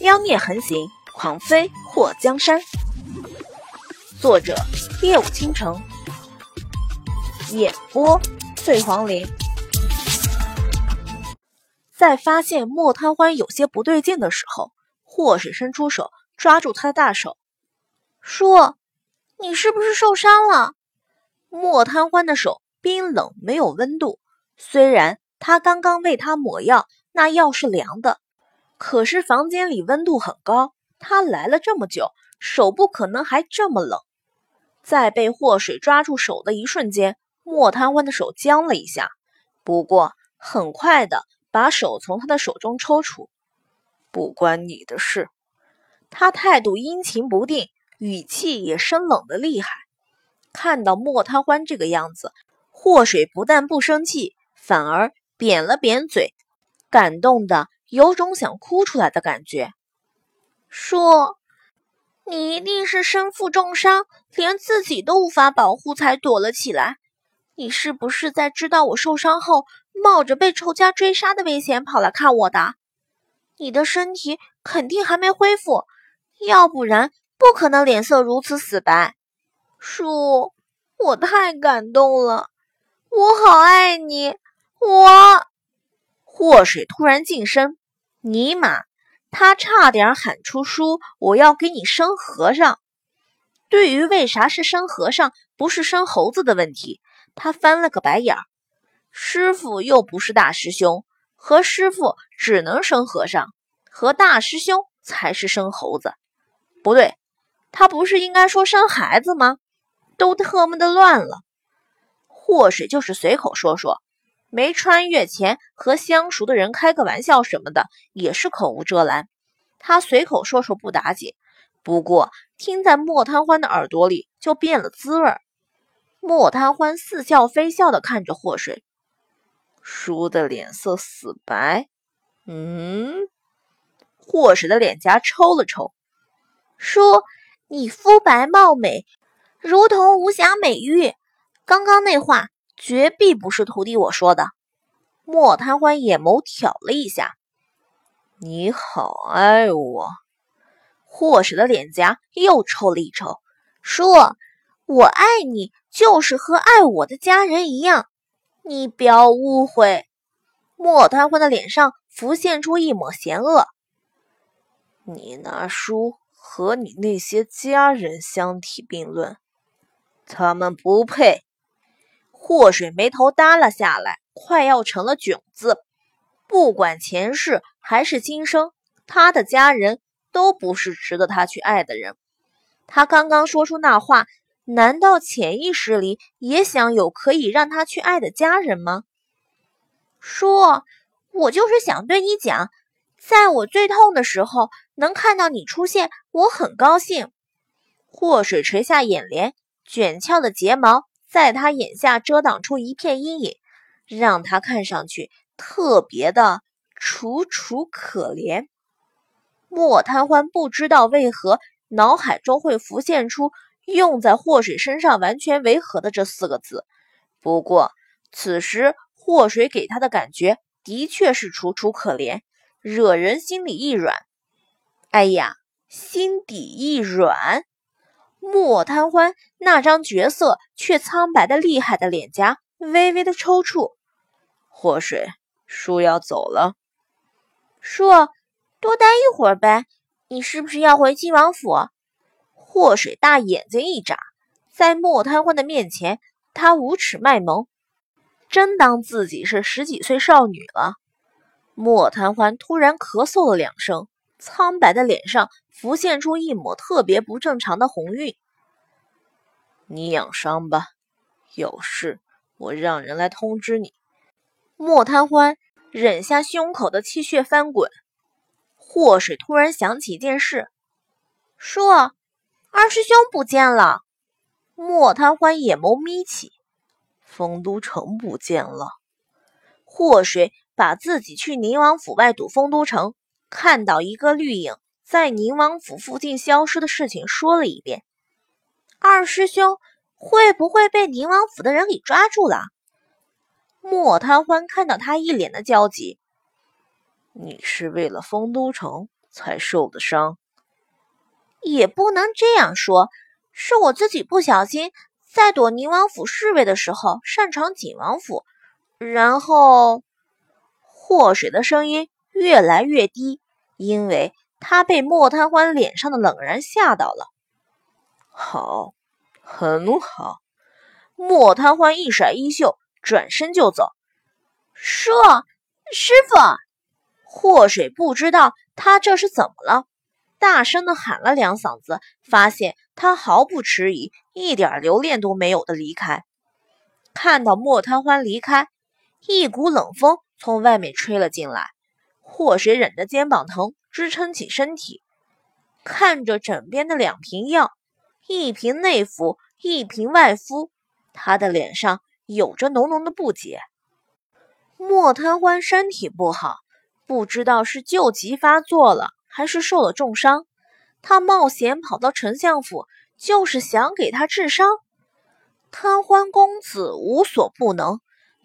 妖孽横行，狂飞祸江山。作者：夜舞倾城，演播：醉黄林。在发现莫贪欢有些不对劲的时候，祸水伸出手抓住他的大手，说：“你是不是受伤了？”莫贪欢的手冰冷，没有温度。虽然他刚刚为他抹药，那药是凉的，可是房间里温度很高。他来了这么久，手不可能还这么冷。在被祸水抓住手的一瞬间，莫贪欢的手僵了一下，不过很快的把手从他的手中抽出。不关你的事。他态度阴晴不定，语气也生冷的厉害。看到莫贪欢这个样子，祸水不但不生气。反而扁了扁嘴，感动的有种想哭出来的感觉，叔：“你一定是身负重伤，连自己都无法保护，才躲了起来。你是不是在知道我受伤后，冒着被仇家追杀的危险跑来看我的？你的身体肯定还没恢复，要不然不可能脸色如此死白。叔，我太感动了，我好爱你。”我，祸水突然近身，尼玛，他差点喊出“叔，我要给你生和尚”。对于为啥是生和尚，不是生猴子的问题，他翻了个白眼儿。师傅又不是大师兄，和师傅只能生和尚，和大师兄才是生猴子。不对，他不是应该说生孩子吗？都特么的乱了。祸水就是随口说说。没穿越前和相熟的人开个玩笑什么的，也是口无遮拦。他随口说说不打紧，不过听在莫贪欢的耳朵里就变了滋味。莫贪欢似笑非笑的看着祸水，叔的脸色死白。嗯，祸水的脸颊抽了抽，叔，你肤白貌美，如同无瑕美玉。刚刚那话。绝壁不是徒弟我说的。莫贪欢眼眸挑了一下，你好爱我。祸水的脸颊又抽了一抽，说：“我爱你，就是和爱我的家人一样，你不要误会。”莫贪欢的脸上浮现出一抹嫌恶。你拿书和你那些家人相提并论，他们不配。祸水眉头耷拉下来，快要成了囧字。不管前世还是今生，他的家人都不是值得他去爱的人。他刚刚说出那话，难道潜意识里也想有可以让他去爱的家人吗？说，我就是想对你讲，在我最痛的时候，能看到你出现，我很高兴。祸水垂下眼帘，卷翘的睫毛。在他眼下遮挡出一片阴影，让他看上去特别的楚楚可怜。莫贪欢不知道为何脑海中会浮现出用在祸水身上完全违和的这四个字。不过此时祸水给他的感觉的确是楚楚可怜，惹人心里一软。哎呀，心底一软。莫贪欢那张绝色却苍白的厉害的脸颊微微的抽搐。祸水，叔要走了。叔，多待一会儿呗。你是不是要回晋王府？祸水大眼睛一眨，在莫贪欢的面前，他无耻卖萌，真当自己是十几岁少女了。莫贪欢突然咳嗽了两声。苍白的脸上浮现出一抹特别不正常的红晕。你养伤吧，有事我让人来通知你。莫贪欢忍下胸口的气血翻滚。祸水突然想起一件事，说：“二师兄不见了。”莫贪欢眼眸眯起，丰都城不见了。祸水把自己去宁王府外堵丰都城。看到一个绿影在宁王府附近消失的事情说了一遍。二师兄会不会被宁王府的人给抓住了？莫贪欢看到他一脸的焦急。你是为了丰都城才受的伤。也不能这样说，是我自己不小心，在躲宁王府侍卫的时候擅闯景王府，然后祸水的声音越来越低，因为他被莫贪欢脸上的冷然吓到了。好，很好。莫贪欢一甩衣袖，转身就走。说，师傅，祸水不知道他这是怎么了。大声的喊了两嗓子，发现他毫不迟疑，一点留恋都没有的离开。看到莫贪欢离开，一股冷风从外面吹了进来。祸水忍着肩膀疼，支撑起身体，看着枕边的两瓶药，一瓶内服，一瓶外敷，他的脸上有着浓浓的不解。莫贪欢身体不好，不知道是旧疾发作了。还是受了重伤，他冒险跑到丞相府，就是想给他治伤。贪欢公子无所不能，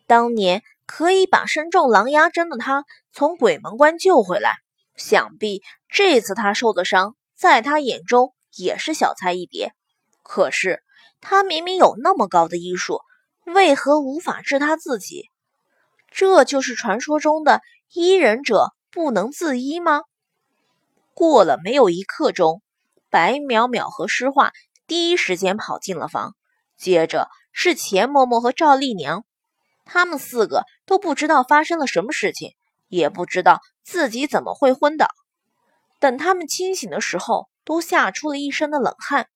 当年可以把身中狼牙针的他从鬼门关救回来，想必这次他受的伤，在他眼中也是小菜一碟。可是他明明有那么高的医术，为何无法治他自己？这就是传说中的医人者不能自医吗？过了没有一刻钟，白淼淼和诗画第一时间跑进了房，接着是钱嬷嬷和赵丽娘，他们四个都不知道发生了什么事情，也不知道自己怎么会昏倒。等他们清醒的时候，都吓出了一身的冷汗。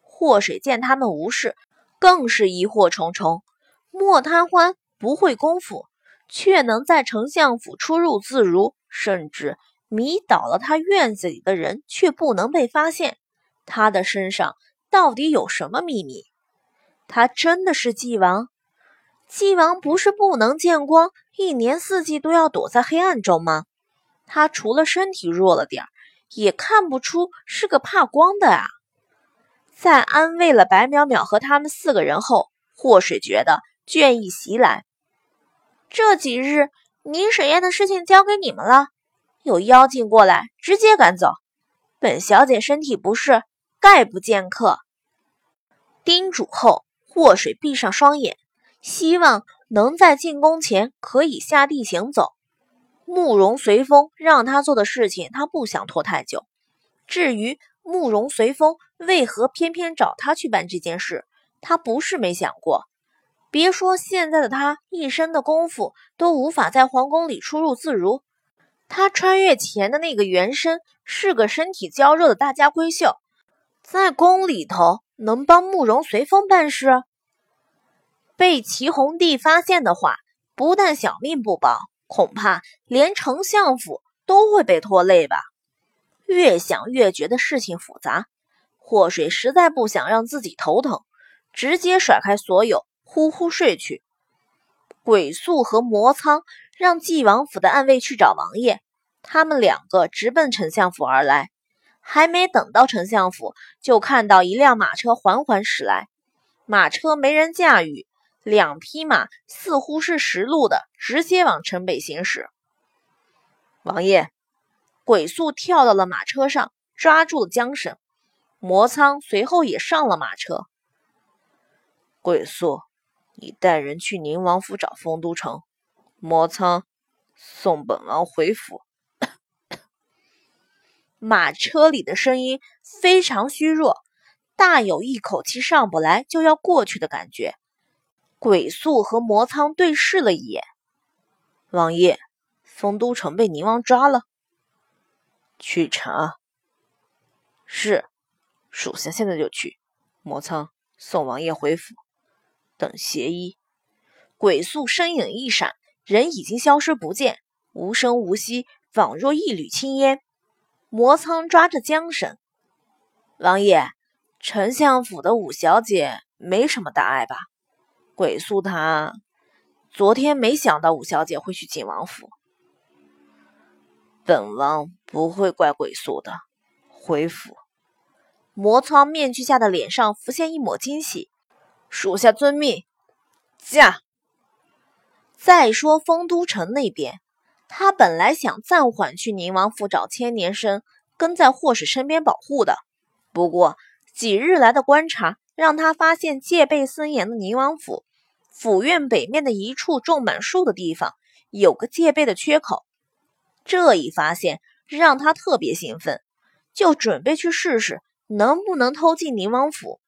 祸水见他们无事，更是疑惑重重。莫贪欢不会功夫，却能在丞相府出入自如，甚至……迷倒了他院子里的人，却不能被发现。他的身上到底有什么秘密？他真的是纪王？纪王不是不能见光，一年四季都要躲在黑暗中吗？他除了身体弱了点也看不出是个怕光的啊！在安慰了白淼淼和他们四个人后，祸水觉得倦意袭来。这几日宁水宴的事情交给你们了。有妖精过来，直接赶走。本小姐身体不适，概不见客。叮嘱后，祸水闭上双眼，希望能在进宫前可以下地行走。慕容随风让他做的事情，他不想拖太久。至于慕容随风为何偏偏找他去办这件事，他不是没想过。别说现在的他，一身的功夫都无法在皇宫里出入自如。他穿越前的那个原身是个身体娇弱的大家闺秀，在宫里头能帮慕容随风办事？被齐红帝发现的话，不但小命不保，恐怕连丞相府都会被拖累吧？越想越觉得事情复杂，祸水实在不想让自己头疼，直接甩开所有，呼呼睡去。鬼宿和魔苍。让纪王府的暗卫去找王爷，他们两个直奔丞相府而来。还没等到丞相府，就看到一辆马车缓缓驶来。马车没人驾驭，两匹马似乎是实路的，直接往城北行驶。王爷，鬼宿跳到了马车上，抓住了缰绳。魔苍随后也上了马车。鬼宿，你带人去宁王府找丰都城。魔苍，送本王回府。马车里的声音非常虚弱，大有一口气上不来就要过去的感觉。鬼宿和魔苍对视了一眼。王爷，丰都城被宁王抓了，去查。是，属下现在就去。魔苍，送王爷回府，等协议。鬼宿身影一闪。人已经消失不见，无声无息，仿若一缕青烟。魔苍抓着缰绳，王爷，丞相府的五小姐没什么大碍吧？鬼宿他昨天没想到五小姐会去景王府，本王不会怪鬼宿的。回府。魔苍面具下的脸上浮现一抹惊喜，属下遵命。驾。再说丰都城那边，他本来想暂缓去宁王府找千年生，跟在霍水身边保护的。不过几日来的观察，让他发现戒备森严的宁王府府院北面的一处种满树的地方，有个戒备的缺口。这一发现让他特别兴奋，就准备去试试能不能偷进宁王府。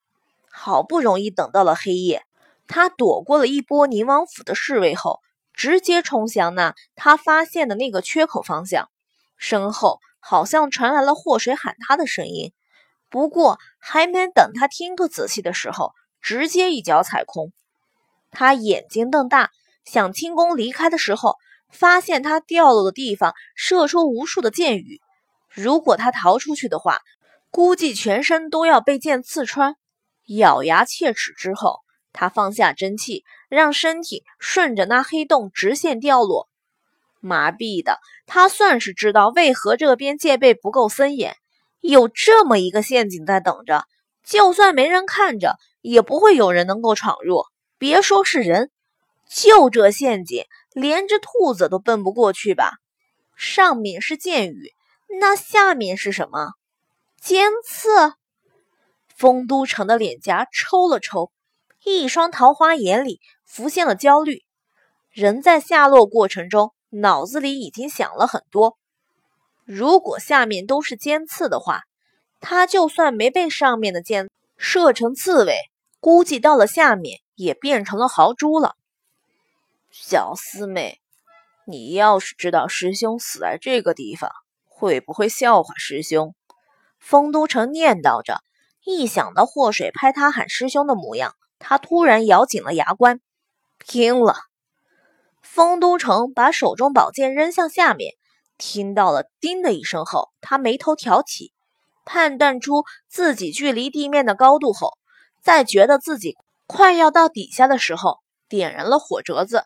好不容易等到了黑夜，他躲过了一波宁王府的侍卫后。直接冲向那他发现的那个缺口方向，身后好像传来了祸水喊他的声音。不过还没等他听个仔细的时候，直接一脚踩空。他眼睛瞪大，想轻功离开的时候，发现他掉落的地方射出无数的箭雨。如果他逃出去的话，估计全身都要被箭刺穿。咬牙切齿之后。他放下真气，让身体顺着那黑洞直线掉落。麻痹的他算是知道为何这边戒备不够森严，有这么一个陷阱在等着。就算没人看着，也不会有人能够闯入。别说是人，就这陷阱，连只兔子都奔不过去吧？上面是箭雨，那下面是什么？尖刺？丰都城的脸颊抽了抽。一双桃花眼里浮现了焦虑，人在下落过程中，脑子里已经想了很多。如果下面都是尖刺的话，他就算没被上面的箭射成刺猬，估计到了下面也变成了豪猪了。小师妹，你要是知道师兄死在这个地方，会不会笑话师兄？丰都城念叨着，一想到祸水拍他喊师兄的模样。他突然咬紧了牙关，拼了！丰都城把手中宝剑扔向下面，听到了“叮”的一声后，他眉头挑起，判断出自己距离地面的高度后，在觉得自己快要到底下的时候，点燃了火折子。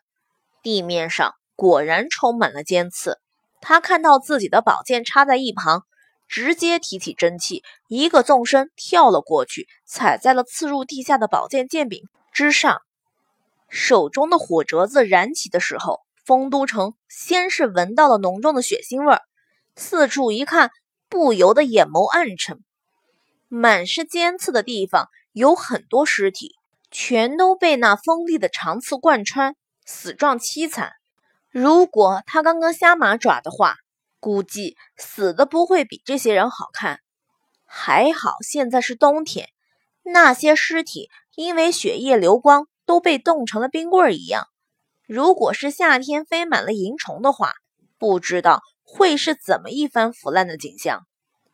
地面上果然充满了尖刺，他看到自己的宝剑插在一旁。直接提起真气，一个纵身跳了过去，踩在了刺入地下的宝剑剑柄之上。手中的火折子燃起的时候，丰都城先是闻到了浓重的血腥味儿，四处一看，不由得眼眸暗沉。满是尖刺的地方有很多尸体，全都被那锋利的长刺贯穿，死状凄惨。如果他刚刚瞎马爪的话，估计死的不会比这些人好看。还好现在是冬天，那些尸体因为血液流光都被冻成了冰棍儿一样。如果是夏天飞满了蝇虫的话，不知道会是怎么一番腐烂的景象。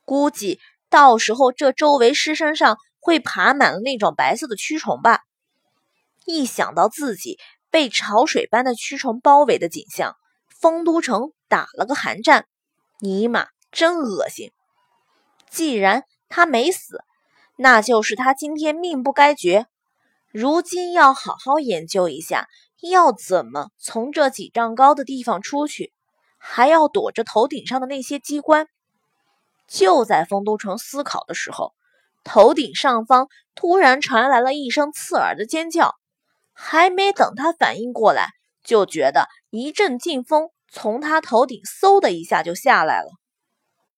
估计到时候这周围尸身上会爬满了那种白色的蛆虫吧。一想到自己被潮水般的蛆虫包围的景象，丰都城打了个寒战。尼玛，真恶心！既然他没死，那就是他今天命不该绝。如今要好好研究一下，要怎么从这几丈高的地方出去，还要躲着头顶上的那些机关。就在丰都城思考的时候，头顶上方突然传来了一声刺耳的尖叫。还没等他反应过来，就觉得一阵劲风。从他头顶嗖的一下就下来了。